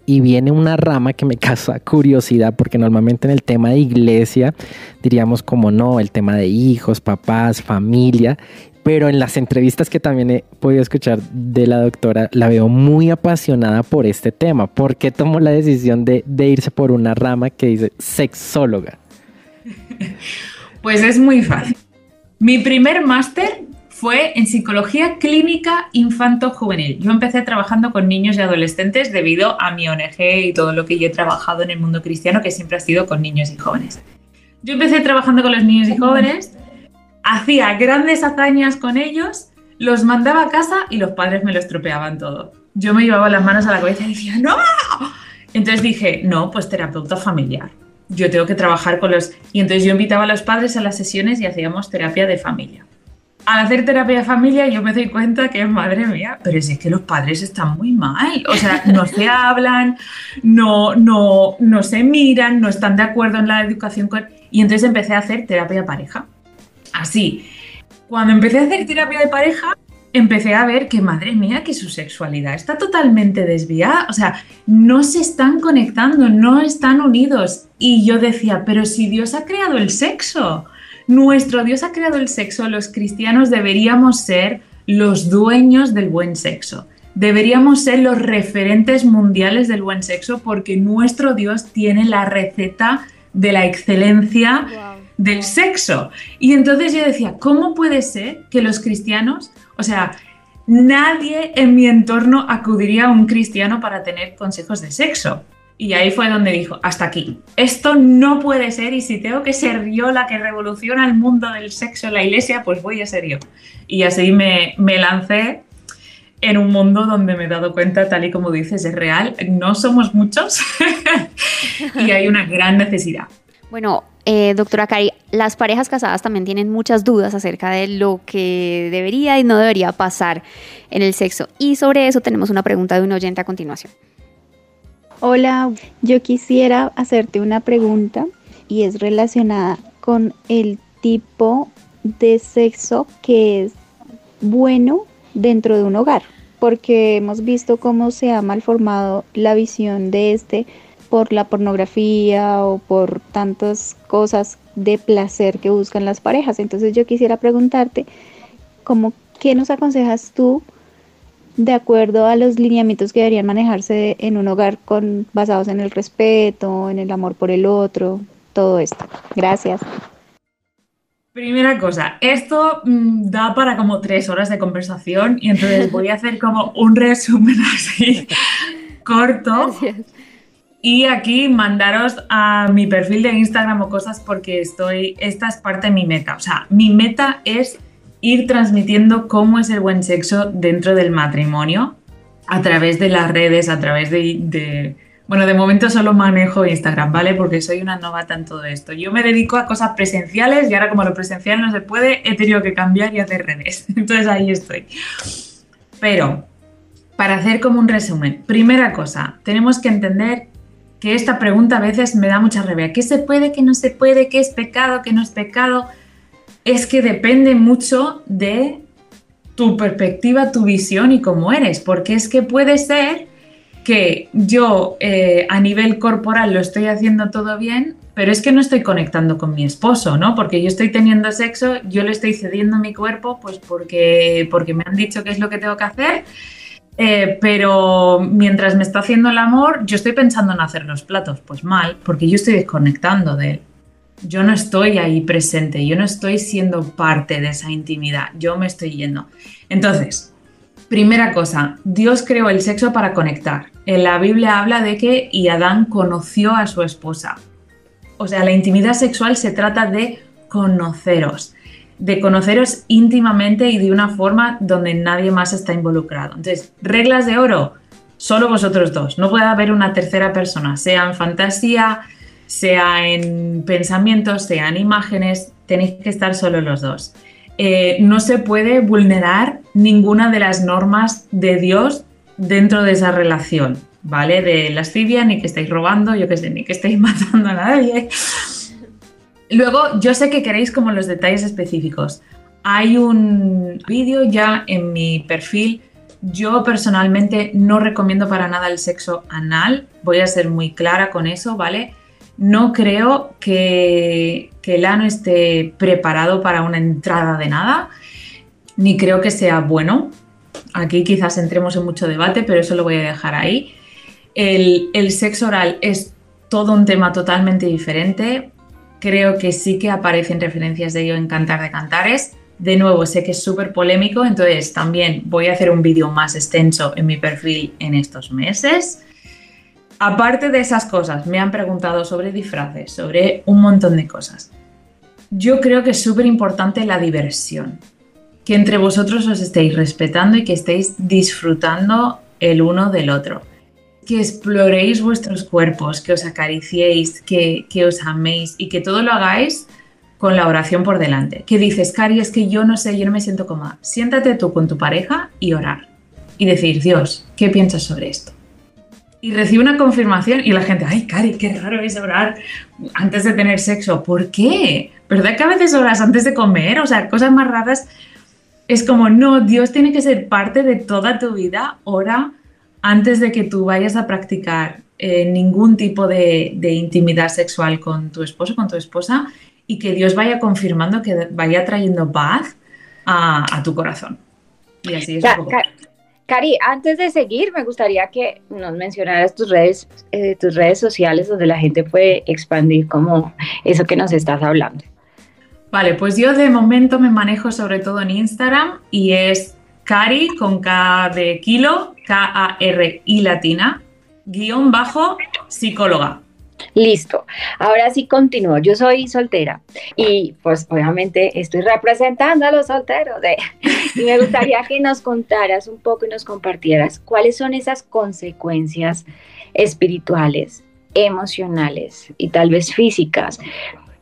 y viene una rama que me causa curiosidad porque normalmente en el tema de iglesia diríamos como no, el tema de hijos, papás, familia, pero en las entrevistas que también he podido escuchar de la doctora la veo muy apasionada por este tema. ¿Por qué tomó la decisión de, de irse por una rama que dice sexóloga? Pues es muy fácil. Mi primer máster fue en psicología clínica infanto-juvenil. Yo empecé trabajando con niños y adolescentes debido a mi ONG y todo lo que yo he trabajado en el mundo cristiano, que siempre ha sido con niños y jóvenes. Yo empecé trabajando con los niños y jóvenes, hacía grandes hazañas con ellos, los mandaba a casa y los padres me lo estropeaban todo. Yo me llevaba las manos a la cabeza y decía, ¡no! Entonces dije, no, pues terapeuta familiar. Yo tengo que trabajar con los... Y entonces yo invitaba a los padres a las sesiones y hacíamos terapia de familia al hacer terapia de familia yo me doy cuenta que, madre mía, pero es que los padres están muy mal. O sea, no se hablan, no, no, no se miran, no están de acuerdo en la educación. Y entonces empecé a hacer terapia de pareja. Así. Cuando empecé a hacer terapia de pareja, empecé a ver que, madre mía, que su sexualidad está totalmente desviada. O sea, no se están conectando, no están unidos. Y yo decía, pero si Dios ha creado el sexo nuestro Dios ha creado el sexo, los cristianos deberíamos ser los dueños del buen sexo. Deberíamos ser los referentes mundiales del buen sexo porque nuestro Dios tiene la receta de la excelencia del sexo. Y entonces yo decía, ¿cómo puede ser que los cristianos, o sea, nadie en mi entorno acudiría a un cristiano para tener consejos de sexo? Y ahí fue donde dijo, hasta aquí, esto no puede ser y si tengo que ser yo la que revoluciona el mundo del sexo en la iglesia, pues voy a ser yo. Y así me, me lancé en un mundo donde me he dado cuenta, tal y como dices, es real, no somos muchos y hay una gran necesidad. Bueno, eh, doctora Cari, las parejas casadas también tienen muchas dudas acerca de lo que debería y no debería pasar en el sexo. Y sobre eso tenemos una pregunta de un oyente a continuación. Hola, yo quisiera hacerte una pregunta y es relacionada con el tipo de sexo que es bueno dentro de un hogar, porque hemos visto cómo se ha malformado la visión de este por la pornografía o por tantas cosas de placer que buscan las parejas. Entonces yo quisiera preguntarte, ¿cómo, ¿qué nos aconsejas tú de acuerdo a los lineamientos que deberían manejarse en un hogar con, basados en el respeto, en el amor por el otro, todo esto? Gracias. Primera cosa, esto mm, da para como tres horas de conversación y entonces voy a hacer como un resumen así corto. Y aquí mandaros a mi perfil de Instagram o cosas porque estoy, esta es parte de mi meta. O sea, mi meta es ir transmitiendo cómo es el buen sexo dentro del matrimonio a través de las redes, a través de, bueno, de momento solo manejo Instagram, ¿vale? Porque soy una novata en todo esto. Yo me dedico a cosas presenciales y ahora como lo presencial no se puede, he tenido que cambiar y hacer redes. Entonces ahí estoy. Pero, para hacer como un resumen, primera cosa, tenemos que entender que esta pregunta a veces me da mucha rabia. ¿Qué se puede, qué no se puede? ¿Qué es pecado, qué no es pecado? Es que depende mucho de tu perspectiva, tu visión y cómo eres, porque es que puede ser que yo eh, a nivel corporal lo estoy haciendo todo bien, pero es que no estoy conectando con mi esposo, ¿no? Porque yo estoy teniendo sexo, yo le estoy cediendo mi cuerpo, pues porque, porque me han dicho que es lo que tengo que hacer eh, pero mientras me está haciendo el amor, yo estoy pensando en hacer los platos. Pues mal, porque yo estoy desconectando de él. Yo no estoy ahí presente, yo no estoy siendo parte de esa intimidad, yo me estoy yendo. Entonces, primera cosa, Dios creó el sexo para conectar. En la Biblia habla de que y Adán conoció a su esposa. O sea, la intimidad sexual se trata de conoceros de conoceros íntimamente y de una forma donde nadie más está involucrado. Entonces, reglas de oro, solo vosotros dos, no puede haber una tercera persona, sea en fantasía, sea en pensamientos, sea en imágenes, tenéis que estar solo los dos. Eh, no se puede vulnerar ninguna de las normas de Dios dentro de esa relación, ¿vale? De lascivia, ni que estéis robando, yo qué sé, ni que estéis matando a nadie, Luego, yo sé que queréis como los detalles específicos. Hay un vídeo ya en mi perfil. Yo personalmente no recomiendo para nada el sexo anal. Voy a ser muy clara con eso, ¿vale? No creo que, que el esté preparado para una entrada de nada, ni creo que sea bueno. Aquí quizás entremos en mucho debate, pero eso lo voy a dejar ahí. El, el sexo oral es todo un tema totalmente diferente creo que sí que aparecen referencias de ello en Cantar de Cantares. De nuevo, sé que es súper polémico, entonces también voy a hacer un vídeo más extenso en mi perfil en estos meses. Aparte de esas cosas, me han preguntado sobre disfraces, sobre un montón de cosas. Yo creo que es súper importante la diversión, que entre vosotros os estéis respetando y que estéis disfrutando el uno del otro que exploréis vuestros cuerpos, que os acariciéis, que, os améis y que todo lo hagáis con la oración por delante. Que dices, Cari, es que yo no sé, yo no me siento cómoda. Siéntate tú con tu pareja y orar. Y decir, Dios, ¿qué piensas sobre esto? Y recibe una confirmación y la gente, ay, Cari, qué raro es orar antes de tener sexo. ¿Por qué? ¿Verdad que a veces oras antes de comer? O sea, cosas más raras. Es como, no, Dios tiene que ser parte de toda tu vida. Ora antes de que tú vayas a practicar eh, ningún tipo de, intimidad sexual con tu esposo, con tu esposa, y que Dios vaya confirmando que vaya trayendo paz a, tu corazón. Y así es. Cari, antes de seguir, me gustaría que nos mencionaras tus redes, eh, tus redes sociales donde la gente puede expandir como eso que nos estás hablando. Vale, pues yo de momento me manejo sobre todo en Instagram y es Cari con K de kilo, K-A-R-I latina, guion bajo psicóloga. Listo. Ahora sí continúo. Yo soy soltera y pues obviamente estoy representando a los solteros. ¿eh? Y me gustaría que nos contaras un poco y nos compartieras cuáles son esas consecuencias espirituales, emocionales y tal vez físicas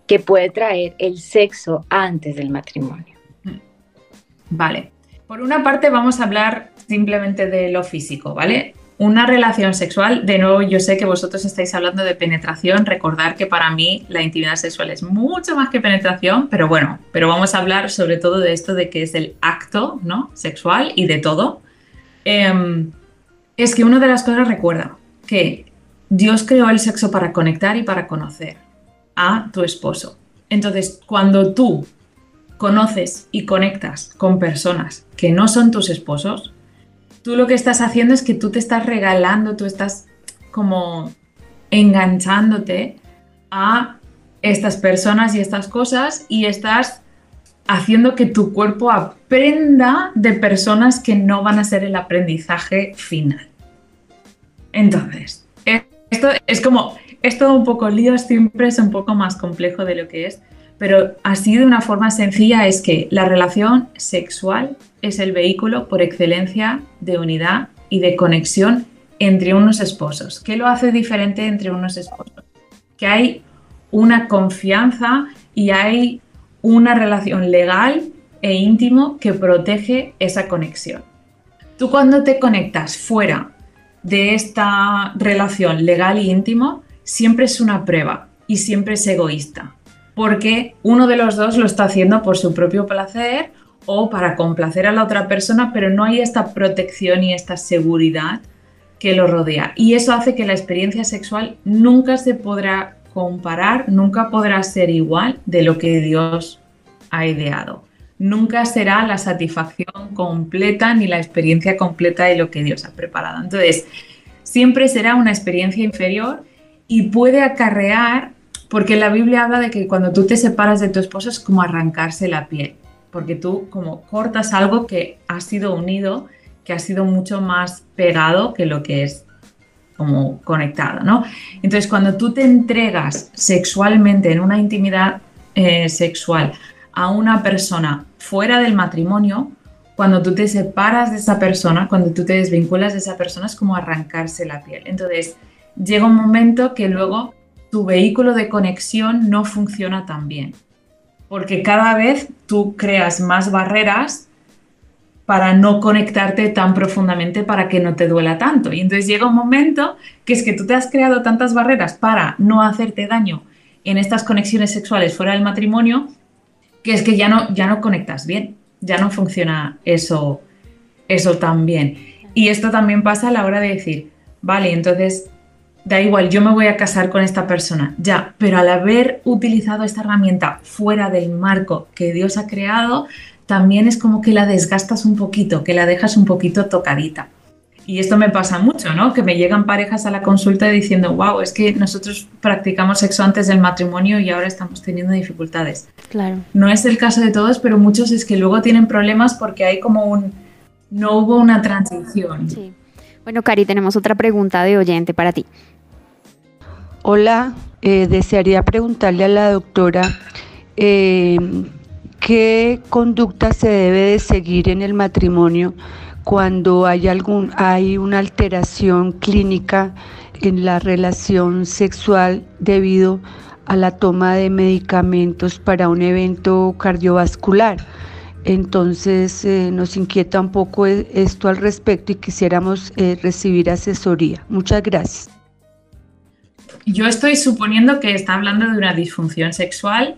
que puede traer el sexo antes del matrimonio. Vale. Por una parte vamos a hablar simplemente de lo físico, ¿vale? Una relación sexual, de nuevo yo sé que vosotros estáis hablando de penetración, recordar que para mí la intimidad sexual es mucho más que penetración, pero bueno, pero vamos a hablar sobre todo de esto de que es el acto, ¿no? Sexual y de todo. Em, es que una de las cosas recuerda que Dios creó el sexo para conectar y para conocer a tu esposo. Entonces, cuando tú conoces y conectas con personas que no son tus esposos, tú lo que estás haciendo es que tú te estás regalando, tú estás como enganchándote a estas personas y estas cosas y estás haciendo que tu cuerpo aprenda de personas que no van a ser el aprendizaje final. Entonces, esto es como, es todo un poco lío, siempre es un poco más complejo de lo que es, pero así de una forma sencilla es que la relación sexual es el vehículo por excelencia de unidad y de conexión entre unos esposos. ¿Qué lo hace diferente entre unos esposos? Que hay una confianza y hay una relación legal e íntimo que protege esa conexión. Tú cuando te conectas fuera de esta relación legal e íntimo, siempre es una prueba y siempre es egoísta, porque uno de los dos lo está haciendo por su propio placer o para complacer a la otra persona, pero no hay esta protección y esta seguridad que lo rodea. Y eso hace que la experiencia sexual nunca se podrá comparar, nunca podrá ser igual de lo que Dios ha ideado. Nunca será la satisfacción completa ni la experiencia completa de lo que Dios ha preparado. Entonces, siempre será una experiencia inferior y puede acarrear, porque la Biblia habla de que cuando tú te separas de tu esposo es como arrancarse la piel, porque tú como cortas algo que ha sido unido, que ha sido mucho más pegado que lo que es como conectado, ¿no? Entonces, cuando tú te entregas sexualmente en una intimidad eh, sexual a una persona fuera del matrimonio, cuando tú te separas de esa persona, cuando tú te desvinculas de esa persona, es como arrancarse la piel. Entonces, llega un momento que luego tu vehículo de conexión no funciona tan bien, porque cada vez tú creas más barreras para no conectarte tan profundamente para que no te duela tanto. Y entonces llega un momento que es que tú te has creado tantas barreras para no hacerte daño en estas conexiones sexuales fuera del matrimonio, que es que ya no, ya no conectas bien, ya no funciona eso, eso tan bien. Y esto también pasa a la hora de decir, vale, entonces da igual, yo me voy a casar con esta persona, ya, pero al haber utilizado esta herramienta fuera del marco que Dios ha creado, también es como que la desgastas un poquito, que la dejas un poquito tocadita. Y esto me pasa mucho, ¿no? Que me llegan parejas a la consulta diciendo, wow, es que nosotros practicamos sexo antes del matrimonio y ahora estamos teniendo dificultades. Claro. No es el caso de todos, pero muchos es que luego tienen problemas porque hay como un, no hubo una transición. Sí. Bueno, Cari, tenemos otra pregunta de oyente para ti. Hola, eh, desearía preguntarle a la doctora eh, qué conducta se debe de seguir en el matrimonio cuando hay, algún, hay una alteración clínica en la relación sexual debido a la toma de medicamentos para un evento cardiovascular. Entonces eh, nos inquieta un poco e, esto al respecto y quisiéramos recibir asesoría. Muchas gracias. Yo estoy suponiendo que está hablando de una disfunción sexual,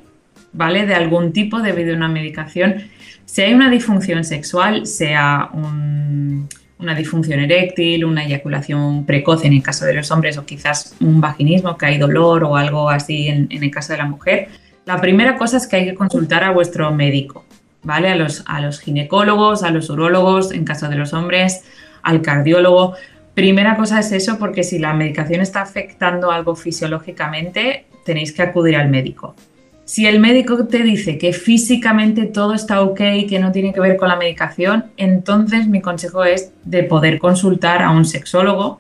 ¿vale? De algún tipo debido a una medicación. Si hay una disfunción sexual, sea una disfunción eréctil, una eyaculación precoz en el caso de los hombres o quizás un vaginismo, que hay dolor o algo así en, el caso de la mujer, la primera cosa es que hay que consultar a vuestro médico, ¿vale? A los, a los ginecólogos, a los urólogos, en caso de los hombres, al cardiólogo. Primera cosa es eso, porque si la medicación está afectando algo fisiológicamente, tenéis que acudir al médico. Si el médico te dice que físicamente todo está ok, que no tiene que ver con la medicación, entonces mi consejo es de poder consultar a un sexólogo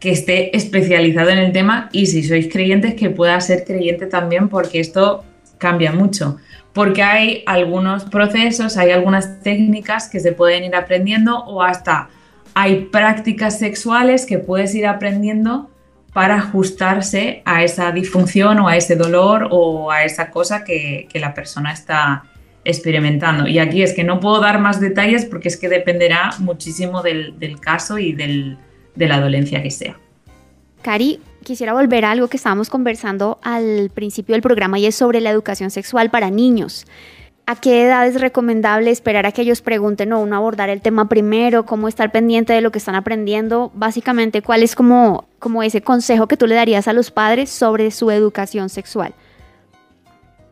que esté especializado en el tema y si sois creyentes que pueda ser creyente también porque esto cambia mucho. Porque hay algunos procesos, hay algunas técnicas que se pueden ir aprendiendo o hasta hay prácticas sexuales que puedes ir aprendiendo para ajustarse a esa disfunción o a ese dolor o a esa cosa que, la persona está experimentando. Y aquí es que no puedo dar más detalles porque es que dependerá muchísimo del, caso y de la dolencia que sea. Cari, quisiera volver a algo que estábamos conversando al principio del programa y es sobre la educación sexual para niños. ¿A qué edad es recomendable esperar a que ellos pregunten o uno abordar el tema primero? ¿Cómo estar pendiente de lo que están aprendiendo? Básicamente, ¿cuál es como, como ese consejo que tú le darías a los padres sobre su educación sexual?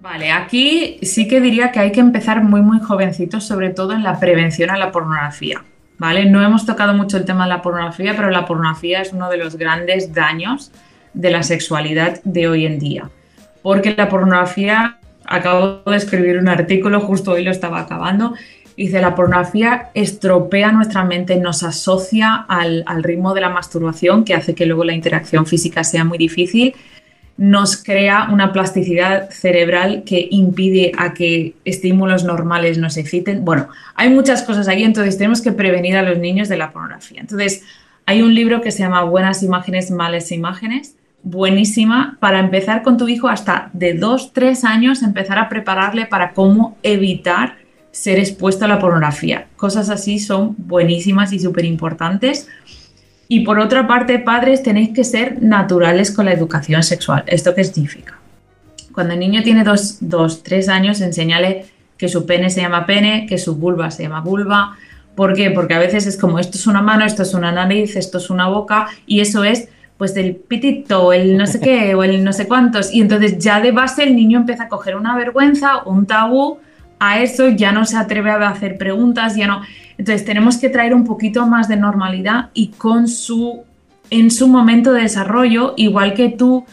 Vale, aquí sí que diría que hay que empezar muy, muy jovencitos, sobre todo en la prevención a la pornografía. ¿Vale? No hemos tocado mucho el tema de la pornografía, pero la pornografía es uno de los grandes daños de la sexualidad de hoy en día. Porque la pornografía, acabo de escribir un artículo, justo hoy lo estaba acabando, dice, la pornografía estropea nuestra mente, nos asocia al, ritmo de la masturbación, que hace que luego la interacción física sea muy difícil nos crea una plasticidad cerebral que impide a que estímulos normales nos exciten. Bueno, hay muchas cosas ahí, entonces tenemos que prevenir a los niños de la pornografía. Entonces, hay un libro que se llama Buenas imágenes, malas imágenes, buenísima para empezar con tu hijo hasta de dos, tres años, empezar a prepararle para cómo evitar ser expuesto a la pornografía. Cosas así son buenísimas y súper importantes y por otra parte, padres, tenéis que ser naturales con la educación sexual. ¿Esto qué significa? Cuando el niño tiene dos, dos, tres años, enseñale que su pene se llama pene, que su vulva se llama vulva. ¿Por qué? Porque a veces es como esto es una mano, esto es una nariz, esto es una boca y eso es pues el pitito, el no sé qué o el no sé cuántos. Y entonces ya de base el niño empieza a coger una vergüenza, un tabú a eso, ya no se atreve a hacer preguntas, ya no. Entonces tenemos que traer un poquito más de normalidad y con su, en su momento de desarrollo, igual que tú,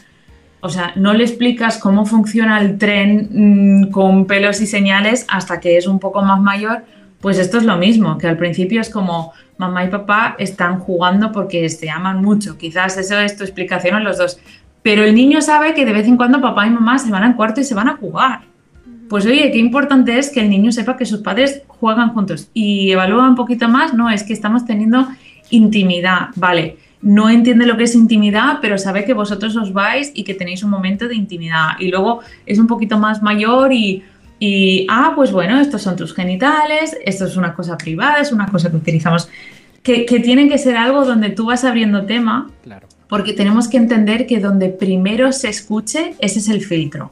o sea, no le explicas cómo funciona el tren mm, con pelos y señales hasta que es un poco más mayor, pues esto es lo mismo, que al principio es como mamá y papá están jugando porque se aman mucho, quizás eso es tu explicación a los dos, pero el niño sabe que de vez en cuando papá y mamá se van al cuarto y se van a jugar. Pues oye, qué importante es que el niño sepa que sus padres juegan juntos y evalúa un poquito más, no, es que estamos teniendo intimidad, vale, no entiende lo que es intimidad, pero sabe que vosotros os vais y que tenéis un momento de intimidad. Y luego es un poquito más mayor y, y ah, pues bueno, estos son tus genitales, esto es una cosa privada, es una cosa que utilizamos, que, que tienen que ser algo donde tú vas abriendo tema, porque tenemos que entender que donde primero se escuche, ese es el filtro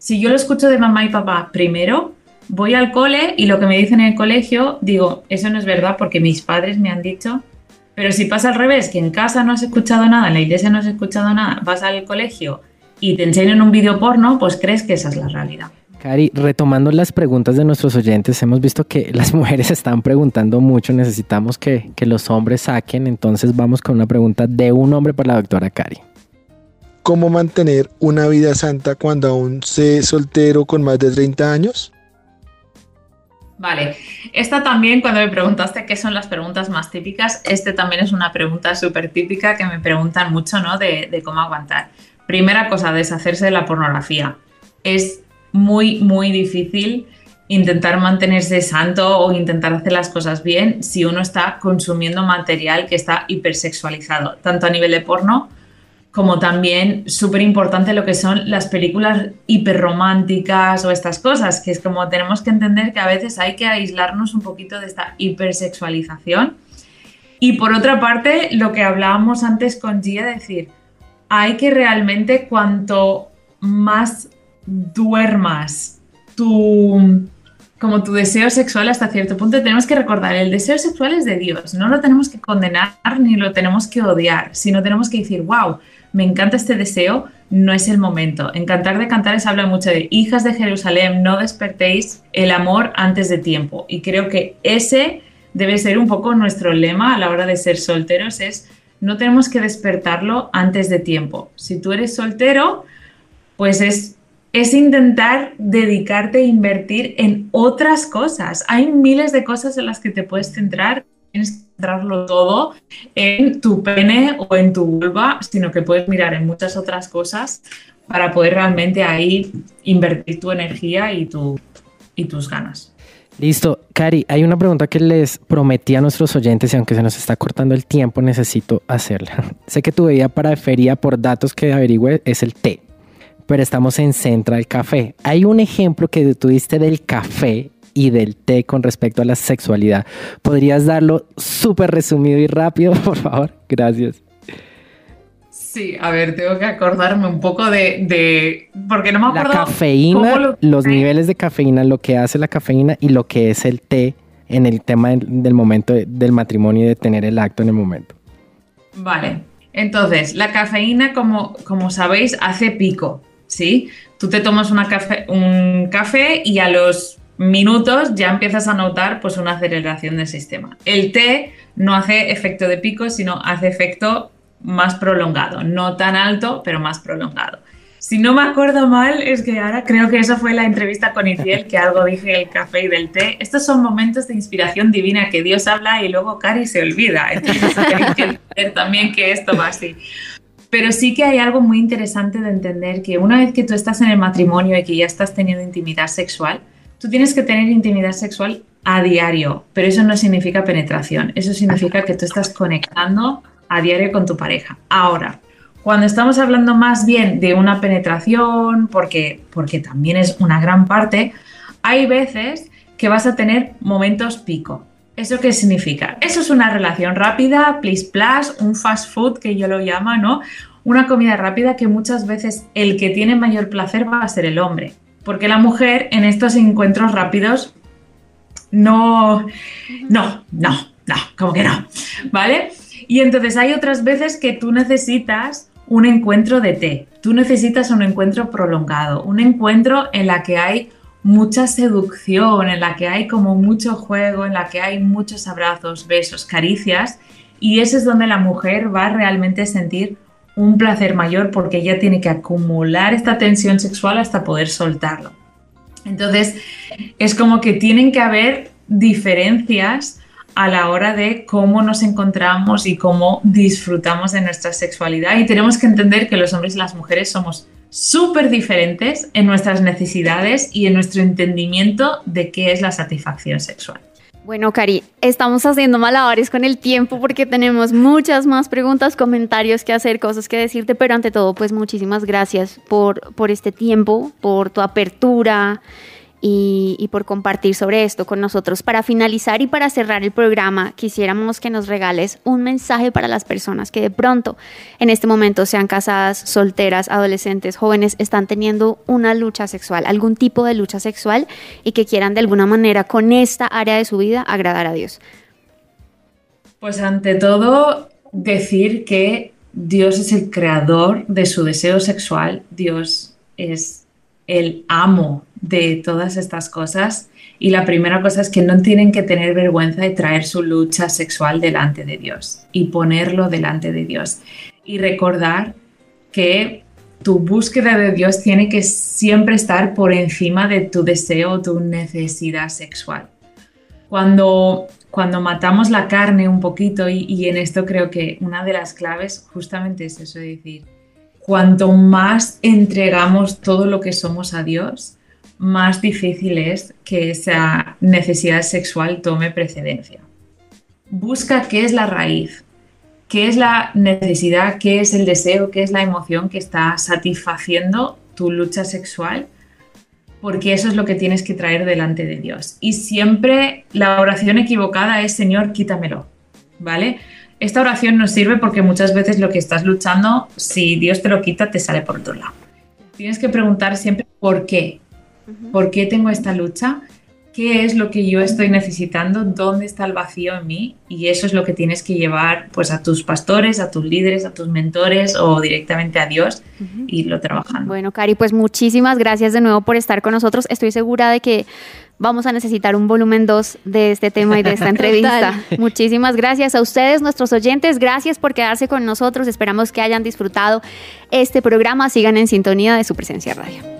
si yo lo escucho de mamá y papá primero, voy al cole y lo que me dicen en el colegio, digo, eso no es verdad porque mis padres me han dicho. Pero si pasa al revés, que en casa no has escuchado nada, en la iglesia no has escuchado nada, vas al colegio y te enseñan un vídeo porno, pues crees que esa es la realidad. Cari, retomando las preguntas de nuestros oyentes, hemos visto que las mujeres están preguntando mucho, necesitamos que, que los hombres saquen, entonces vamos con una pregunta de un hombre para la doctora Cari cómo mantener una vida santa cuando aún sé soltero con más de 30 años? Vale, esta también cuando me preguntaste qué son las preguntas más típicas, este también es una pregunta súper típica que me preguntan mucho, ¿no? De, de cómo aguantar. Primera cosa, deshacerse de la pornografía. Es muy, muy difícil intentar mantenerse santo o intentar hacer las cosas bien si uno está consumiendo material que está hipersexualizado, tanto a nivel de porno como también súper importante lo que son las películas hiperrománticas o estas cosas, que es como tenemos que entender que a veces hay que aislarnos un poquito de esta hipersexualización. Y por otra parte, lo que hablábamos antes con Gia, decir, hay que realmente cuanto más duermas tu como tu deseo sexual hasta cierto punto, tenemos que recordar, el deseo sexual es de Dios, no lo tenemos que condenar ni lo tenemos que odiar, sino tenemos que decir, wow, me encanta este deseo, no es el momento. En Cantar de Cantares habla mucho de hijas de Jerusalén, no despertéis el amor antes de tiempo. Y creo que ese debe ser un poco nuestro lema a la hora de ser solteros, es no tenemos que despertarlo antes de tiempo. Si tú eres soltero, pues es, es intentar dedicarte a invertir en otras cosas. Hay miles de cosas en las que te puedes centrar tienes que centrarlo todo en tu pene o en tu vulva, sino que puedes mirar en muchas otras cosas para poder realmente ahí invertir tu energía y, tu, y tus ganas. Listo. Cari, hay una pregunta que les prometí a nuestros oyentes y aunque se nos está cortando el tiempo, necesito hacerla. sé que tu bebida para feria, por datos que averigüe, es el té, pero estamos en Central Café. Hay un ejemplo que tú diste del café y del té con respecto a la sexualidad. ¿Podrías darlo súper resumido y rápido, por favor? Gracias. Sí, a ver, tengo que acordarme un poco de, porque no me acuerdo. La cafeína, los niveles de cafeína, lo que hace la cafeína y lo que es el té en el tema del, momento del matrimonio y de tener el acto en el momento. Vale, entonces, la cafeína, como, como sabéis, hace pico, ¿sí? Tú te tomas café, un café y a los minutos ya empiezas a notar pues una aceleración del sistema. El té no hace efecto de pico, sino hace efecto más prolongado, no tan alto, pero más prolongado. Si no me acuerdo mal, es que ahora creo que esa fue la entrevista con Iciel, que algo dije del café y del té. Estos son momentos de inspiración divina que Dios habla y luego Cari se olvida. Entonces que también que esto va así. Pero sí que hay algo muy interesante de entender que una vez que tú estás en el matrimonio y que ya estás teniendo intimidad sexual, tú tienes que tener intimidad sexual a diario, pero eso no significa penetración, eso significa que tú estás conectando a diario con tu pareja. Ahora, cuando estamos hablando más bien de una penetración, porque, porque también es una gran parte, hay veces que vas a tener momentos pico. ¿Eso qué significa? Eso es una relación rápida, please plus, un fast food que yo lo llamo, ¿no? Una comida rápida que muchas veces el que tiene mayor placer va a ser el hombre, porque la mujer en estos encuentros rápidos no, no, no, no, como que no, ¿vale? Y entonces hay otras veces que tú necesitas un encuentro de té. Tú necesitas un encuentro prolongado, un encuentro en la que hay mucha seducción, en la que hay como mucho juego, en la que hay muchos abrazos, besos, caricias. Y ese es donde la mujer va a realmente sentir un placer mayor porque ella tiene que acumular esta tensión sexual hasta poder soltarlo. Entonces, es como que tienen que haber diferencias a la hora de cómo nos encontramos y cómo disfrutamos de nuestra sexualidad. Y tenemos que entender que los hombres y las mujeres somos súper diferentes en nuestras necesidades y en nuestro entendimiento de qué es la satisfacción sexual. Bueno, Cari, estamos haciendo malabares con el tiempo porque tenemos muchas más preguntas, comentarios que hacer, cosas que decirte, pero ante todo, pues muchísimas gracias por, por este tiempo, por tu apertura y, por compartir sobre esto con nosotros. Para finalizar y para cerrar el programa, quisiéramos que nos regales un mensaje para las personas que de pronto en este momento sean casadas, solteras, adolescentes, jóvenes, están teniendo una lucha sexual, algún tipo de lucha sexual y que quieran de alguna manera con esta área de su vida agradar a Dios. Pues ante todo, decir que Dios es el creador de su deseo sexual, Dios es el amo de todas estas cosas. Y la primera cosa es que no tienen que tener vergüenza de traer su lucha sexual delante de Dios y ponerlo delante de Dios. Y recordar que tu búsqueda de Dios tiene que siempre estar por encima de tu deseo tu necesidad sexual. Cuando, cuando matamos la carne un poquito, y, y en esto creo que una de las claves justamente es eso, de decir, cuanto más entregamos todo lo que somos a Dios, más difícil es que esa necesidad sexual tome precedencia. Busca qué es la raíz, qué es la necesidad, qué es el deseo, qué es la emoción que está satisfaciendo tu lucha sexual, porque eso es lo que tienes que traer delante de Dios. Y siempre la oración equivocada es Señor, quítamelo, ¿vale? Esta oración nos sirve porque muchas veces lo que estás luchando, si Dios te lo quita, te sale por otro lado. Tienes que preguntar siempre por qué, ¿Por qué tengo esta lucha? ¿Qué es lo que yo estoy necesitando? ¿Dónde está el vacío en mí? Y eso es lo que tienes que llevar pues a tus pastores, a tus líderes, a tus mentores o directamente a Dios y lo trabajando. Bueno, Cari, pues muchísimas gracias de nuevo por estar con nosotros. Estoy segura de que vamos a necesitar un volumen 2 de este tema y de esta entrevista. Muchísimas gracias a ustedes, nuestros oyentes. Gracias por quedarse con nosotros. Esperamos que hayan disfrutado este programa. Sigan en sintonía de su presencia radio.